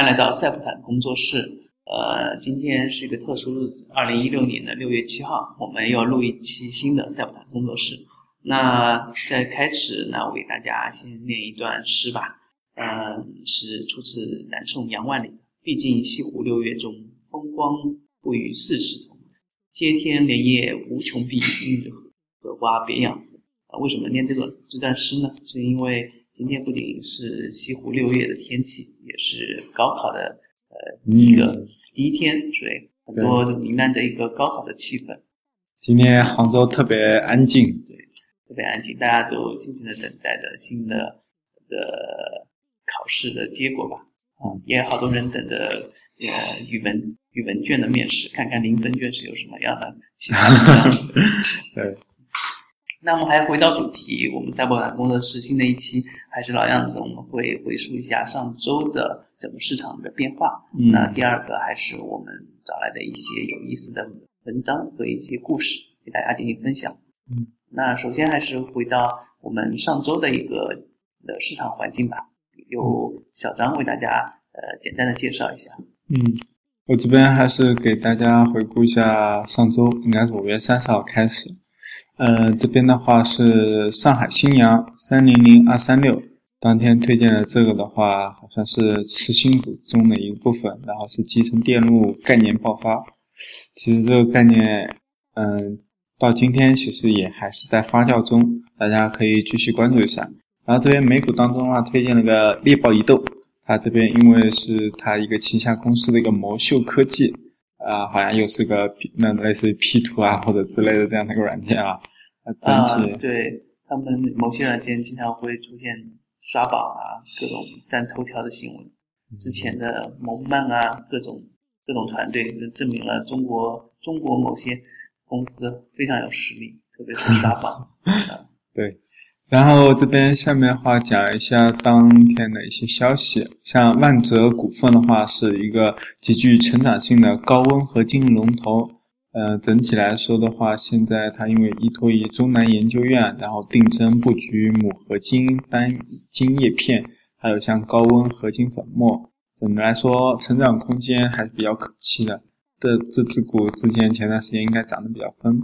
欢迎来到赛普坦工作室。呃，今天是一个特殊日子，二零一六年的六月七号，我们要录一期新的赛普坦工作室。那在开始呢，我给大家先念一段诗吧。嗯，是出自南宋杨万里。毕竟西湖六月中，风光不与四时同。接天莲叶无穷碧，映日荷花别样啊，为什么念这个这段诗呢？是因为今天不仅是西湖六月的天气，也是高考的呃第一个第一天，所以很多都弥漫着一个高考的气氛。今天杭州特别安静，对，特别安静，大家都静静的等待着新的的考试的结果吧。啊，也有好多人等着呃语文语文卷的面试，看看零分卷是有什么样的其他的。对。那么还回到主题，我们赛博坦工作室新的一期还是老样子，我们会回溯一下上周的整个市场的变化。嗯。那第二个还是我们找来的一些有意思的文章和一些故事，给大家进行分享。嗯。那首先还是回到我们上周的一个的市场环境吧，由小张为大家呃简单的介绍一下。嗯，我这边还是给大家回顾一下上周，应该是五月三十号开始。呃，这边的话是上海新阳三零零二三六，当天推荐的这个的话，好像是次新股中的一部分，然后是集成电路概念爆发。其实这个概念，嗯，到今天其实也还是在发酵中，大家可以继续关注一下。然后这边美股当中的话，推荐了个猎豹移动，它这边因为是它一个旗下公司的一个魔秀科技。啊，好像又是个 P，那类似于 P 图啊或者之类的这样的一个软件啊。整体对他们某些软件经常会出现刷榜啊，各种占头条的新闻。之前的蒙曼啊，各种各种团队是证明了中国中国某些公司非常有实力，特别是刷榜。对。然后这边下面的话讲一下当天的一些消息，像万泽股份的话是一个极具成长性的高温合金龙头，呃，整体来说的话，现在它因为依托于中南研究院，然后定增布局钼合金单晶叶片，还有像高温合金粉末，总的来说成长空间还是比较可期的。这这只股之前前段时间应该涨得比较疯，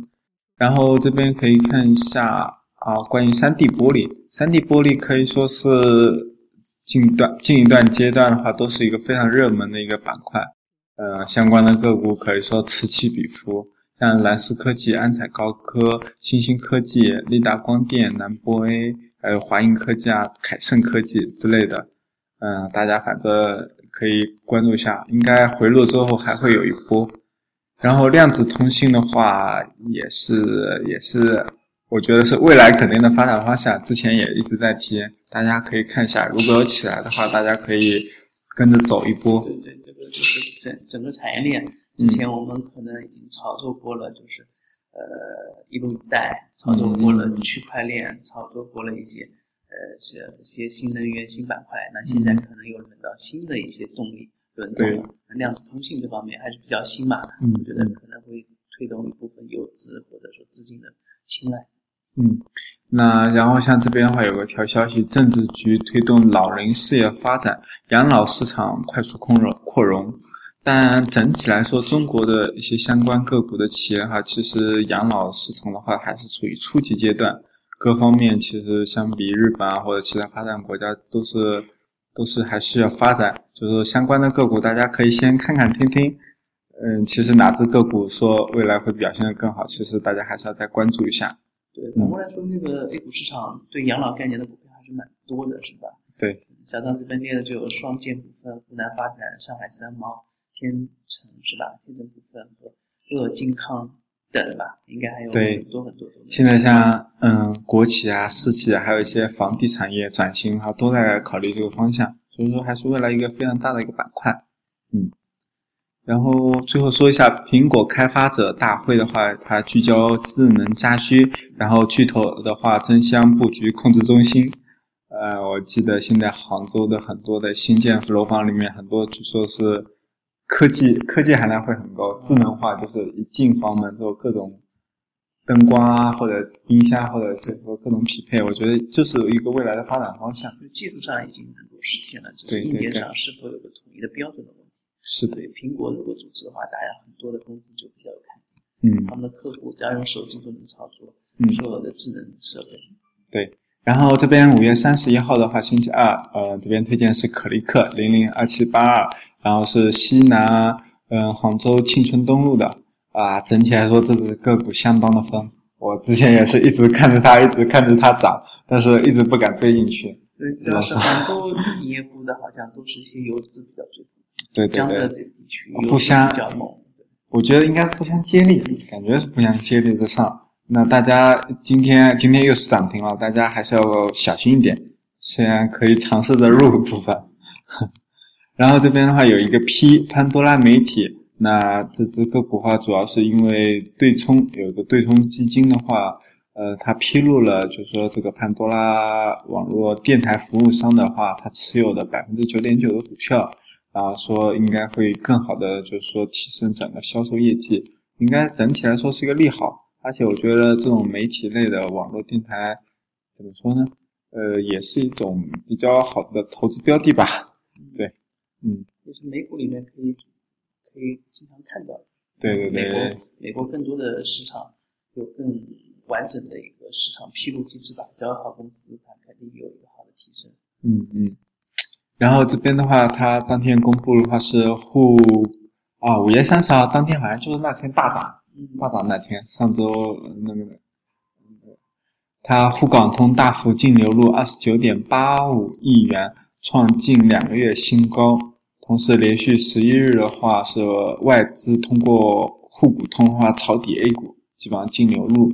然后这边可以看一下。啊，关于三 D 玻璃，三 D 玻璃可以说是近段近一段阶段的话，都是一个非常热门的一个板块。呃，相关的个股可以说此起彼伏，像蓝思科技、安彩高科、新兴科技、利达光电、南波 A，还有华映科技啊、凯盛科技之类的。嗯，大家反正可以关注一下，应该回落之后还会有一波。然后量子通信的话，也是也是。我觉得是未来肯定的发展方向，之前也一直在提，大家可以看一下，如果有起来的话，大家可以跟着走一波。对对，这个就是整整个产业链，之前我们可能已经炒作过了，就是呃一路一带，炒作过了区块链，炒作过了一些呃是一些新能源新板块，那现在可能又轮到新的一些动力轮动了。量子通信这方面还是比较新嘛，我觉得可能会推动一部分游资或者说资金的青睐。嗯，那然后像这边的话有个条消息，政治局推动老龄事业发展，养老市场快速扩容扩容。但整体来说，中国的一些相关个股的企业哈，其实养老市场的话还是处于初级阶段，各方面其实相比日本啊或者其他发展国家都是都是还需要发展。就是说相关的个股，大家可以先看看听听。嗯，其实哪只个股说未来会表现的更好，其实大家还是要再关注一下。对，反过来说，那个 A 股市场对养老概念的股票还是蛮多的，是吧？对，小张这边列的就有双剑股份、湖南发展、上海三毛、天成，是吧？天成股份和乐金康等吧，应该还有很多很多。现在像嗯国企啊、私企啊，还有一些房地产业转型哈，都在考虑这个方向，所以说还是未来一个非常大的一个板块，嗯。然后最后说一下苹果开发者大会的话，它聚焦智能家居，然后巨头的话争相布局控制中心。呃，我记得现在杭州的很多的新建楼房里面，很多据说是科技科技含量会很高，智能化就是一进房门之后各种灯光啊，或者音箱，或者就是说各种匹配，我觉得就是一个未来的发展方向。就技术上已经能够实现了，只是硬件上是否有个统一的标准的问题。是对，苹果如果组织的话，大家很多的公司就比较有看嗯，他们的客户只要用手机都能操作，嗯，所有的智能设备。对，然后这边五月三十一号的话，星期二，呃，这边推荐是可立克零零二七八二，然后是西南，嗯，杭州庆春东路的。啊，整体来说这只个股相当的疯，我之前也是一直看着它，一直看着它涨，但是一直不敢追进去。对，主要是杭州营业部的，好像都是一些游资比较追对对对，江浙这地区互相比较猛。我觉得应该互相接力，感觉是互相接力的上。那大家今天今天又是涨停了，大家还是要小心一点。虽然可以尝试着入部分，然后这边的话有一个 P 潘多拉媒体。那这只个股话，主要是因为对冲有一个对冲基金的话，呃，它披露了，就是说这个潘多拉网络电台服务商的话，它持有的百分之九点九的股票，然后说应该会更好的，就是说提升整个销售业绩，应该整体来说是一个利好。而且我觉得这种媒体类的网络电台，怎么说呢？呃，也是一种比较好的投资标的吧。对，嗯，就是美股里面可以。可以经常看到，对对对，美国美国更多的市场有更完整的一个市场披露机制吧，只要好公司，它肯定有一个好的提升。嗯嗯，然后这边的话，它当天公布的话是沪啊，五月三十号当天好像就是那天大涨，大涨那天，上周那个，它沪港通大幅净流入二十九点八五亿元，创近两个月新高。同时，连续十一日的话是外资通过沪股通的话抄底 A 股，基本上净流入。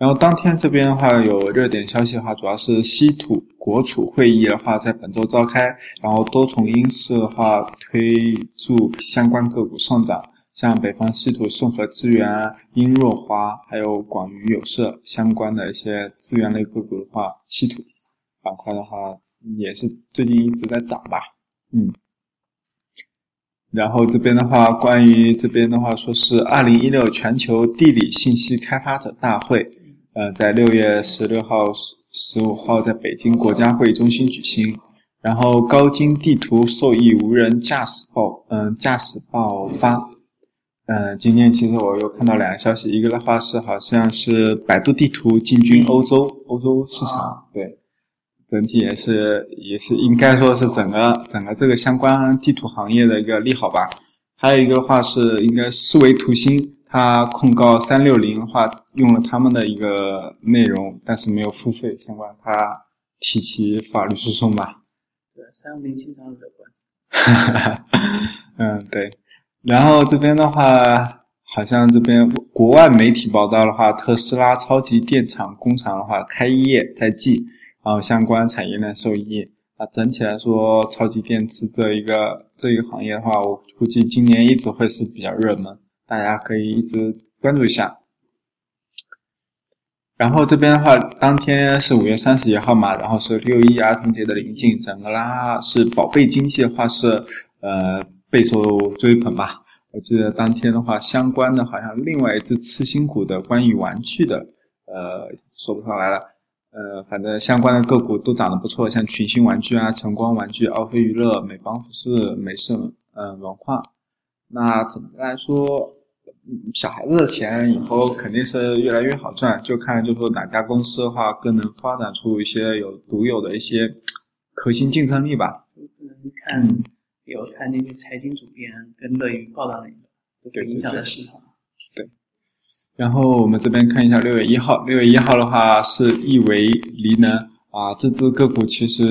然后当天这边的话有热点消息的话，主要是稀土国储会议的话在本周召开，然后多重因素的话推助相关个股上涨，像北方稀土、顺和资源、英若华，还有广宇有色相关的一些资源类个股的话，稀土板块的话也是最近一直在涨吧。嗯，然后这边的话，关于这边的话，说是二零一六全球地理信息开发者大会，呃，在六月十六号、十五号在北京国家会议中心举行。然后高精地图受益无人驾驶爆，嗯，驾驶爆发。嗯，今天其实我又看到两个消息，一个的话是好像是百度地图进军欧洲欧洲市场，对。整体也是也是应该说是整个整个这个相关地图行业的一个利好吧。还有一个话是应该思维图新，他控告三六零的话用了他们的一个内容，但是没有付费相关，他提起法律诉讼吧。对，三六零经常惹官司。嗯，对。然后这边的话，好像这边国外媒体报道的话，特斯拉超级电厂工厂的话开业在即。然后相关产业链受益，啊整体来说，超级电池这一个这一个行业的话，我估计今年一直会是比较热门，大家可以一直关注一下。然后这边的话，当天是五月三十一号嘛，然后是六一儿童节的临近，整个啦是宝贝经济的话是呃备受追捧吧。我记得当天的话，相关的好像另外一只次新股的关于玩具的，呃说不上来了。呃，反正相关的个股都涨得不错，像群星玩具啊、晨光玩具、奥飞娱乐、美邦服饰、美盛嗯文化。那总的来说，小孩子的钱以后肯定是越来越好赚，就看就说哪家公司的话更能发展出一些有独有的一些核心竞争力吧。可能看有看那些财经主编跟乐于报道那个，对影响的市场。对然后我们这边看一下六月一号，六月一号的话是亿维锂能啊，这只个股其实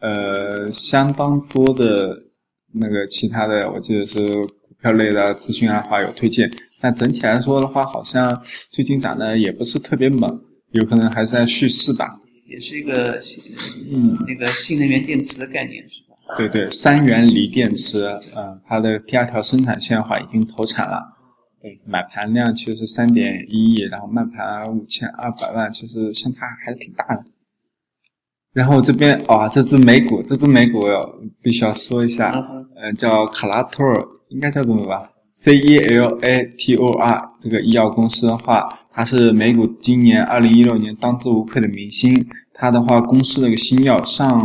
呃相当多的那个其他的，我记得是股票类的资讯啊话有推荐，但整体来说的话，好像最近涨的也不是特别猛，有可能还是在蓄势吧。也是一个新嗯那个新能源电池的概念是吧？对对，三元锂电池，嗯，它的第二条生产线的话已经投产了。对，买盘量其实三点一亿，然后卖盘五千二百万，其实相差还是挺大的。然后这边哇，这只美股，这只美股必须要说一下，嗯，叫卡拉托尔，应该叫这么吧？C E L A T O R 这个医药公司的话，它是美股今年二零一六年当之无愧的明星。它的话，公司那个新药上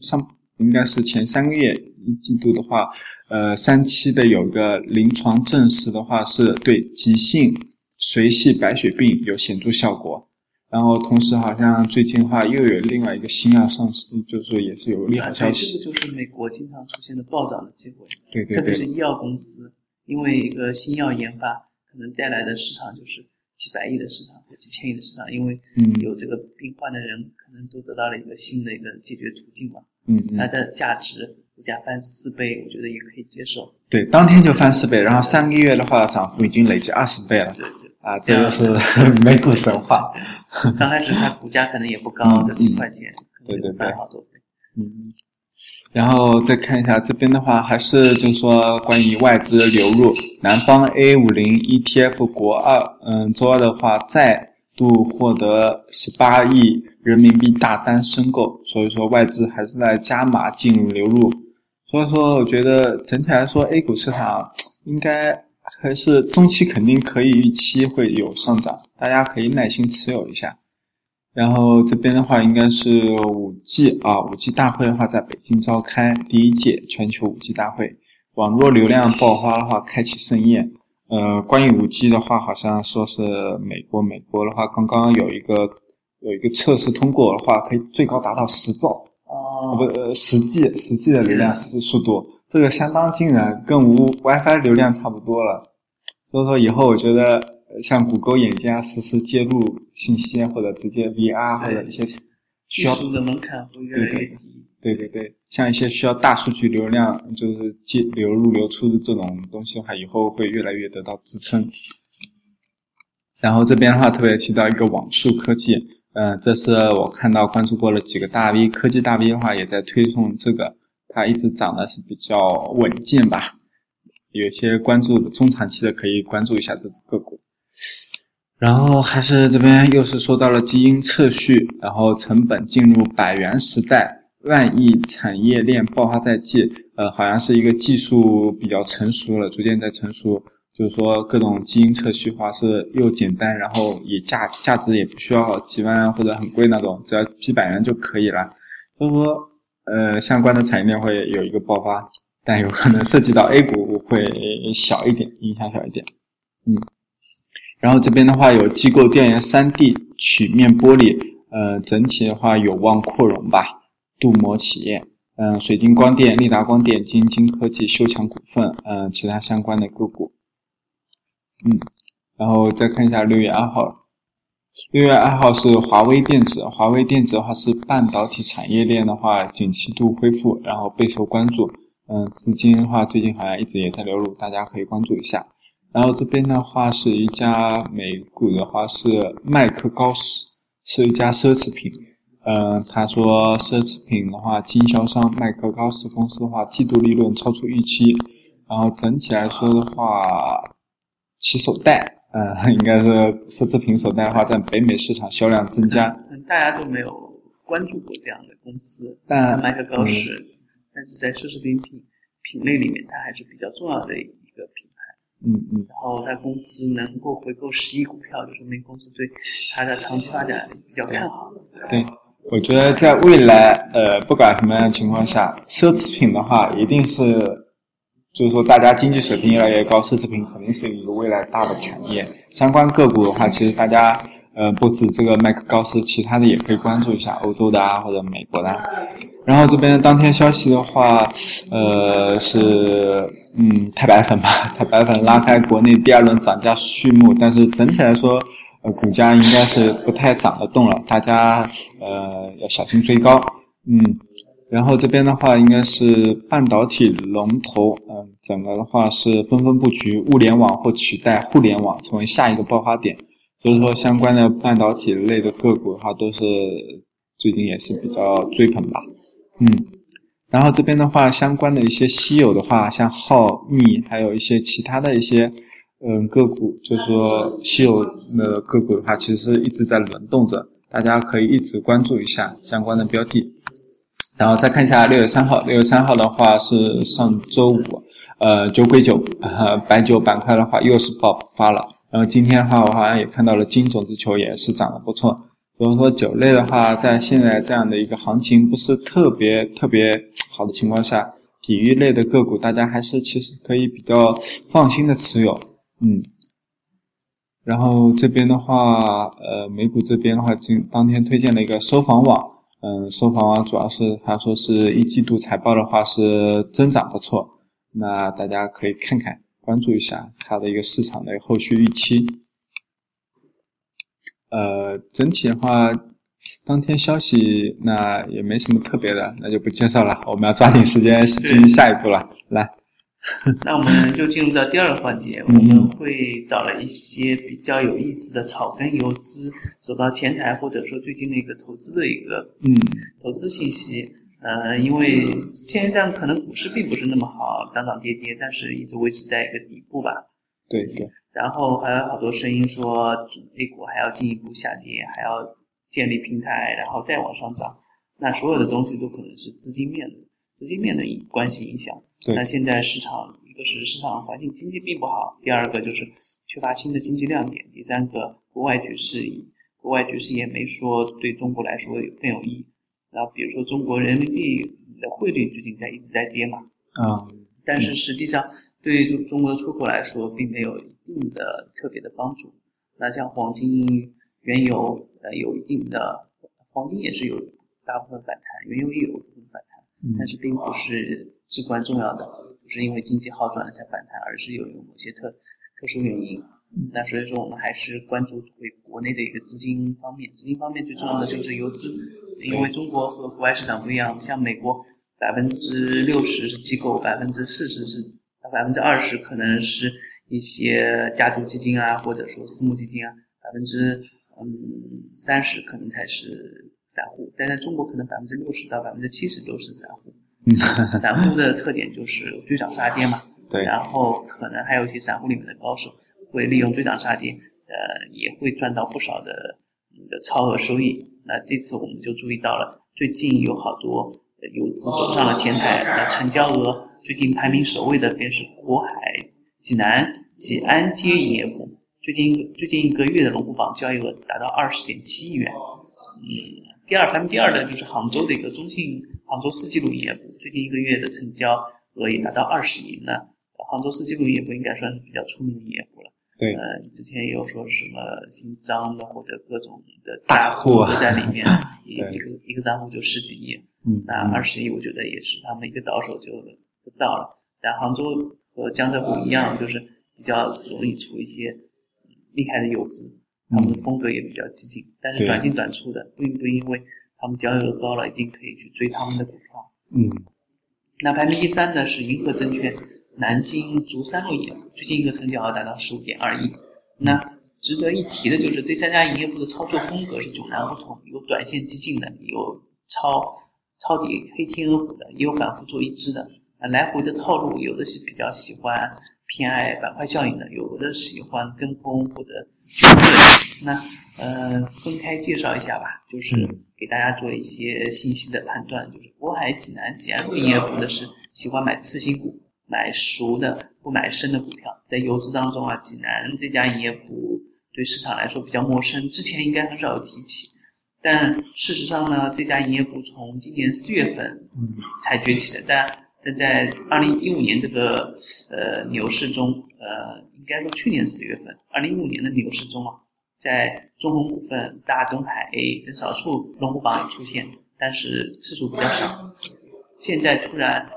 上应该是前三个月一季度的话，呃，三期的有个临床证实的话，是对急性髓系白血病有显著效果。然后同时好像最近的话又有另外一个新药上市，就是说也是有利好消息。这个就是美国经常出现的暴涨的机会，对对对，特别是医药公司。因为一个新药研发可能带来的市场就是几百亿的市场或几千亿的市场，因为有这个病患的人可能都得到了一个新的一个解决途径嘛。嗯嗯。它的价值股价翻四倍，我觉得也可以接受。对，当天就翻四倍，然后三个月的话涨幅已经累计二十倍了。对对。啊，这就是 美股神话。刚开始它股价可能也不高，就几块钱，对对对，好多倍。嗯。然后再看一下这边的话，还是就是说关于外资流入，南方 A 五零 ETF 国二，嗯，周二的话再度获得十八亿人民币大单申购，所以说外资还是在加码进入流入，所以说我觉得整体来说 A 股市场应该还是中期肯定可以预期会有上涨，大家可以耐心持有一下。然后这边的话，应该是五 G 啊，五 G 大会的话在北京召开第一届全球五 G 大会，网络流量爆发的话开启盛宴。呃，关于五 G 的话，好像说是美国，美国的话刚刚有一个有一个测试通过的话，可以最高达到十兆啊，不呃十 G 十 G 的流量是速度，这个相当惊人，跟无 WiFi 流量差不多了。所以说以后我觉得。像谷歌眼镜啊，实时接入信息或者直接 VR 或者一些需要的门槛会越来越低。对对对，像一些需要大数据流量，就是接流入流出的这种东西的话，以后会越来越得到支撑。然后这边的话，特别提到一个网速科技，嗯，这是我看到关注过了几个大 V，科技大 V 的话也在推送这个，它一直涨的是比较稳健吧。有些关注中长期的可以关注一下这只个股。然后还是这边又是说到了基因测序，然后成本进入百元时代，万亿产业链爆发在即，呃，好像是一个技术比较成熟了，逐渐在成熟。就是说各种基因测序话是又简单，然后也价价值也不需要几万或者很贵那种，只要几百元就可以了。所以说，呃，相关的产业链会有一个爆发，但有可能涉及到 A 股会小一点，影响小一点。嗯。然后这边的话有机构调研三 D 曲面玻璃，呃，整体的话有望扩容吧。镀膜企业，嗯，水晶光电、利达光电、金晶科技、修强股份，嗯，其他相关的个股，嗯，然后再看一下六月二号，六月二号是华为电子，华为电子的话是半导体产业链的话景气度恢复，然后备受关注，嗯，资金的话最近好像一直也在流入，大家可以关注一下。然后这边的话是一家美股的话是麦克高斯，是一家奢侈品。嗯，他说奢侈品的话，经销商麦克高斯公司的话，季度利润超出预期。然后整体来说的话，其手袋，嗯，应该是奢侈品手袋的话，在北美市场销量增加。大家都没有关注过这样的公司，但麦克高斯，但是在奢侈品品品类里面，它还是比较重要的一个品牌。嗯嗯，然后它公司能够回购十亿股票，就说明公司对它的长期发展比较看好。对，我觉得在未来，呃，不管什么样的情况下，奢侈品的话，一定是，就是说大家经济水平越来越高，奢侈品肯定是一个未来大的产业。相关个股的话，其实大家，呃，不止这个麦克高斯，其他的也可以关注一下欧洲的啊，或者美国的。然后这边当天消息的话，呃，是。嗯，太白粉吧，太白粉拉开国内第二轮涨价序幕，但是整体来说，呃，股价应该是不太涨得动了，大家呃要小心追高。嗯，然后这边的话应该是半导体龙头，整个的话是纷纷布局物联网或取代互联网成为下一个爆发点，所以说相关的半导体类的个股的话都是最近也是比较追捧吧。嗯。然后这边的话，相关的一些稀有的话，像浩逆，还有一些其他的一些嗯个股，就是说稀有的个股的话，其实一直在轮动着，大家可以一直关注一下相关的标的。然后再看一下六月三号，六月三号的话是上周五，呃，酒鬼酒，呃，白酒板块的话又是爆发了。然后今天的话，我好像也看到了金种子球也是涨得不错。所以说酒类的话，在现在这样的一个行情不是特别特别好的情况下，体育类的个股大家还是其实可以比较放心的持有。嗯。然后这边的话，呃，美股这边的话，今当天推荐了一个收房网。嗯，收房网主要是他说是一季度财报的话是增长不错，那大家可以看看关注一下它的一个市场的后续预期。呃，整体的话，当天消息那也没什么特别的，那就不介绍了，我们要抓紧时间进行下一步了，来。那我们就进入到第二个环节，我们会找了一些比较有意思的草根游资走到前台，或者说最近的一个投资的一个嗯投资信息。呃，因为现在可能股市并不是那么好，涨涨跌跌，但是一直维持在一个底部吧。对对。然后还有好多声音说 A 股还要进一步下跌，还要建立平台，然后再往上涨。那所有的东西都可能是资金面的。资金面的关系影响，那现在市场一个是市场环境经济并不好，第二个就是缺乏新的经济亮点，第三个国外局势，国外局势也没说对中国来说更有益。然后比如说中国人民币的汇率最近在一直在跌嘛，啊，但是实际上对于中国的出口来说并没有一定的特别的帮助。那像黄金、原油呃有一定的，黄金也是有大部分反弹，原油也有部分反弹。但是并不是至关重要的，不是因为经济好转了才反弹，而是有有某些特特殊原因。那所以说我们还是关注回国内的一个资金方面，资金方面最重要的就是游资，因为中国和国外市场不一样，像美国百分之六十是机构，百分之四十是百分之二十可能是一些家族基金啊，或者说私募基金啊，百分之嗯三十可能才是。散户，但在中国可能百分之六十到百分之七十都是散户。散户的特点就是追涨杀跌嘛。对。然后可能还有一些散户里面的高手会利用追涨杀跌，呃，也会赚到不少的的超额收益。那这次我们就注意到了，最近有好多游资走上了前台，那成交额最近排名首位的便是国海、济南、济安街营业部，最近最近一个月的龙虎榜交易额达到二十点七亿元。嗯。第二排名第二的就是杭州的一个中信杭州四季路营业部，最近一个月的成交额也达到二十亿。那杭州四季路营业部应该算是比较出名的营业部了。对，呃，之前也有说什么姓张的或者各种的大户都在里面，一一个一个账户就十几亿。嗯，那二十亿我觉得也是他们一个倒手就就到了。但杭州和江浙沪一样，就是比较容易出一些厉害的游资。他们的风格也比较激进，但是短进短出的，并不因为他们交易额高了，一定可以去追他们的股票。嗯，那排名第三的是银河证券南京竹三路营业部，最近一个成交额达到十五点二亿。那值得一提的就是这三家营业部的操作风格是迥然不同，有短线激进的，有抄抄底黑天鹅股的，也有反复做一支的，来回的套路，有的是比较喜欢。偏爱板块效应的，有的喜欢跟风或者。那呃，分开介绍一下吧，就是给大家做一些信息的判断。就是渤海、济南、济安路营业部的是喜欢买次新股，买熟的不买生的股票。在游资当中啊，济南这家营业部对市场来说比较陌生，之前应该很少有提起。但事实上呢，这家营业部从今年四月份才崛起的，但。但在二零一五年这个呃牛市中，呃，应该说去年四月份，二零一五年的牛市中啊，在中红股份、大东海 A 等少数龙虎榜里出现，但是次数比较少。现在突然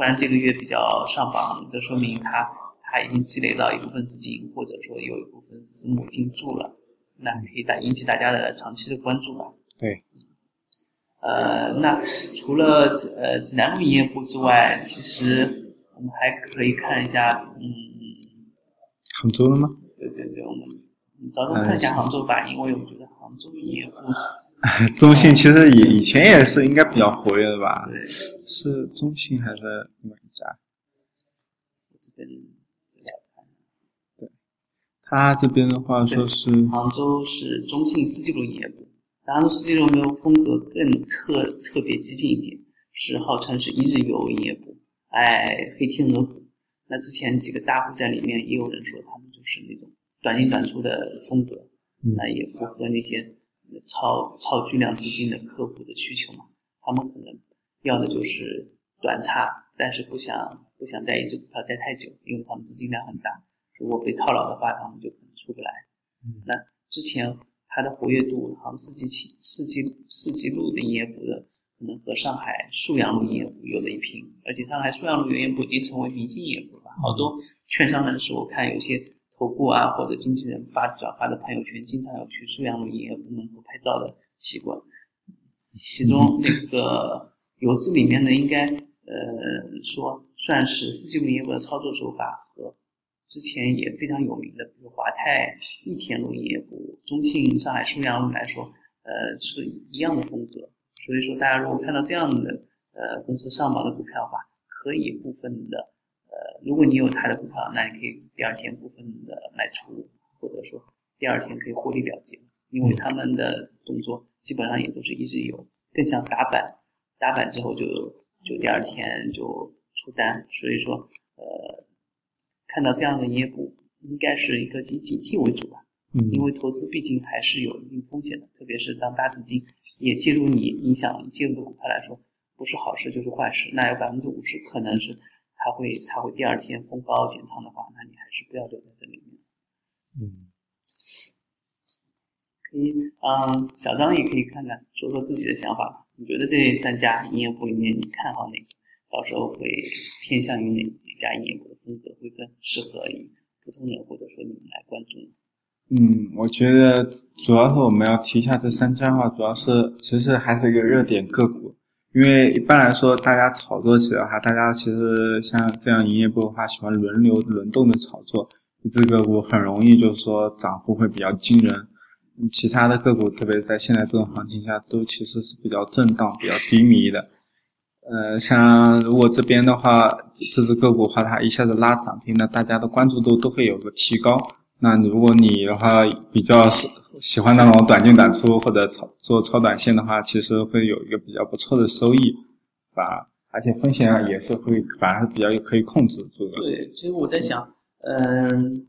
突然这个月比较上榜，就说明他他已经积累到一部分资金，或者说有一部分私募进驻了，那可以大引起大家的长期的关注吧？对。呃，那除了呃济南路营业部之外，其实我们还可以看一下，嗯，杭州的吗？对对对，我们着重看一下杭州吧，因为我觉得杭州营业部，中信其实以以前也是应该比较活跃的吧？对，是中信还是哪一家？这边资料看，对，他这边的话说是杭州是中信四季路营业部。杭州四季路的风格更特特别激进一点，是号称是一日游营业部，哎黑天鹅股。那之前几个大户在里面也有人说他们就是那种短进短出的风格，那也符合那些超超巨量资金的客户的需求嘛。他们可能要的就是短差，但是不想不想在一只股票待太久，因为他们资金量很大。如果被套牢的话，他们就可能出不来。那之前它的活跃度，好像四季期、四季四季路的营业部的，可能和上海沭阳路营业部有的一拼。而且上海沭阳路营业部已经成为明星营业部了，好多券商人士我看有些投顾啊或者经纪人发转发的朋友圈，经常有去苏阳路营业部门口拍照的习惯。其中那个游资里面呢，应该呃说算是四季路营业部的操作手法和。之前也非常有名的，比如华泰益田路营业部、中信上海苏阳路来说，呃，是一样的风格。所以说，大家如果看到这样的呃公司上榜的股票的话，可以部分的，如果你有他的股票，那你可以第二天部分的卖出，或者说第二天可以获利了结，因为他们的动作基本上也都是一日游，更像打板，打板之后就就第二天就出单，所以说呃。看到这样的营业部，应该是一个以警惕为主吧。嗯，因为投资毕竟还是有一定风险的，特别是当大资金也介入你你想介入的股票来说，不是好事就是坏事。那有百分之五十可能是它会它会第二天封高减仓的话，那你还是不要留在这里面。嗯，可以，嗯，小张也可以看看说说自己的想法。你觉得这三家营业部里面，你看好哪个？到时候会偏向于哪哪家营业部的风格会更适合于普通人或者说你们来关注？嗯，我觉得主要是我们要提一下这三家的话，主要是其实还是一个热点个股，因为一般来说大家炒作起来的话，大家其实像这样营业部的话，喜欢轮流轮动的炒作，一只个股很容易就是说涨幅会比较惊人，其他的个股特别在现在这种行情下都其实是比较震荡、比较低迷的。呃，像如果这边的话，这只个股的话，它一下子拉涨停，那大家的关注度都会有个提高。那如果你的话比较喜喜欢那种短进短出或者炒做超短线的话，其实会有一个比较不错的收益，吧？而且风险啊也是会反而比较可以控制住的。对，其实我在想，嗯，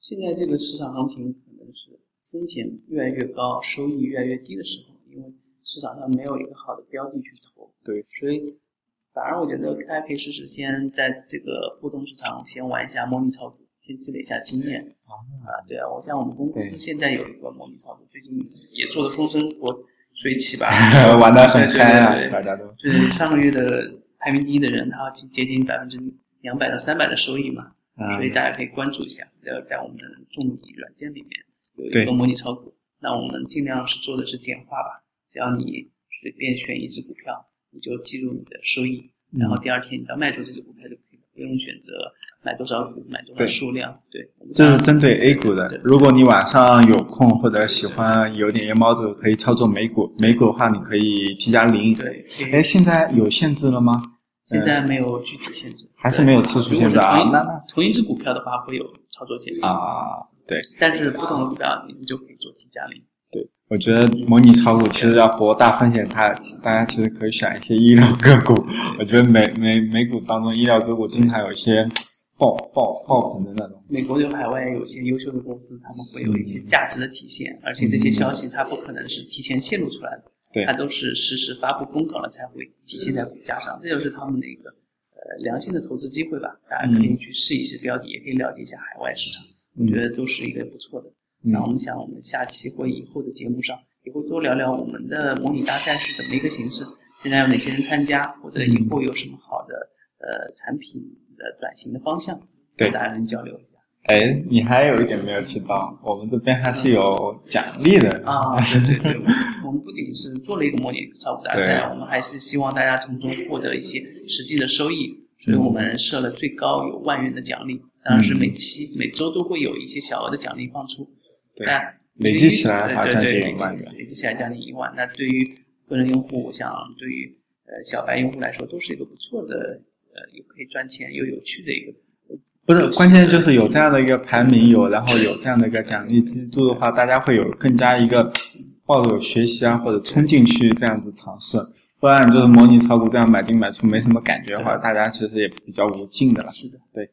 现在这个市场行情可能是风险越来越高，收益越来越低的时候，因为市场上没有一个好的标的去投。对，所以反而我觉得可以试试先在这个互动市场先玩一下模拟炒股，先积累一下经验啊啊，对啊，我像我们公司现在有一个模拟炒股，最近也做的风生火水起吧，玩的很嗨啊，大家都就是上个月的排名第一的人，他接近百分之两百到三百的收益嘛，所以大家可以关注一下，要在我们的众米软件里面有一个模拟炒股，那我们尽量是做的是简化吧，只要你随便选一只股票。你就记录你的收益，然后第二天你要卖出这只股票就可以了，不用选择买多少股、买多少数量。对，这是针对 A 股的。如果你晚上有空或者喜欢有点夜猫子，可以操作美股。美股的话，你可以 T 加零。对。哎，现在有限制了吗？现在没有具体限制，还是没有次数限制啊？那那同一只股票的话会有操作限制啊？对。但是不同的股票，你们就可以做 T 加零。对我觉得模拟炒股其实要博大风险，它大家其实可以选一些医疗个股。我觉得美美美股当中医疗个股经常有一些爆爆爆棚的那种。美国有海外有些优秀的公司，他们会有一些价值的体现，而且这些消息它不可能是提前泄露出来的，对，它都是实时发布公告了才会体现在股价上。这就是他们的一个呃良性的投资机会吧。大家可以去试一试标的，也可以了解一下海外市场，我觉得都是一个不错的。那我们想，我们下期或以后的节目上也会多聊聊我们的模拟大赛是怎么一个形式，现在有哪些人参加，或者以后有什么好的呃产品的转型的方向，对大家能交流一下。哎，你还有一点没有提到，我们这边还是有奖励的啊！对对对，我们不仅是做了一个模拟炒股大赛，我们还是希望大家从中获得一些实际的收益，所以我们设了最高有万元的奖励，当然是每期每周都会有一些小额的奖励放出。对，累积起来好像就一万元，累积起来将近一万。那对于个人用户，我想对于呃小白用户来说，都是一个不错的，呃，又可以赚钱又有趣的一个。不是，关键就是有这样的一个排名，有然后有这样的一个奖励制度的话，大家会有更加一个抱有学习啊或者冲进去这样子尝试。不然就是模拟炒股这样买进买出没什么感觉的话，大家其实也比较无尽的了。是的，对。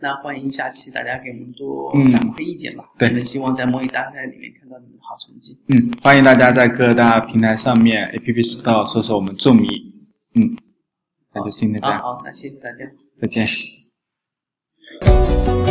那欢迎下期大家给我们多嗯反馈意见吧。对我们希望在模拟大赛里面看到你们的好成绩。嗯，欢迎大家在各大平台上面 APP Store 搜索我们众迷。嗯，那就今天这啊，样，好，那谢谢大家。再见。Música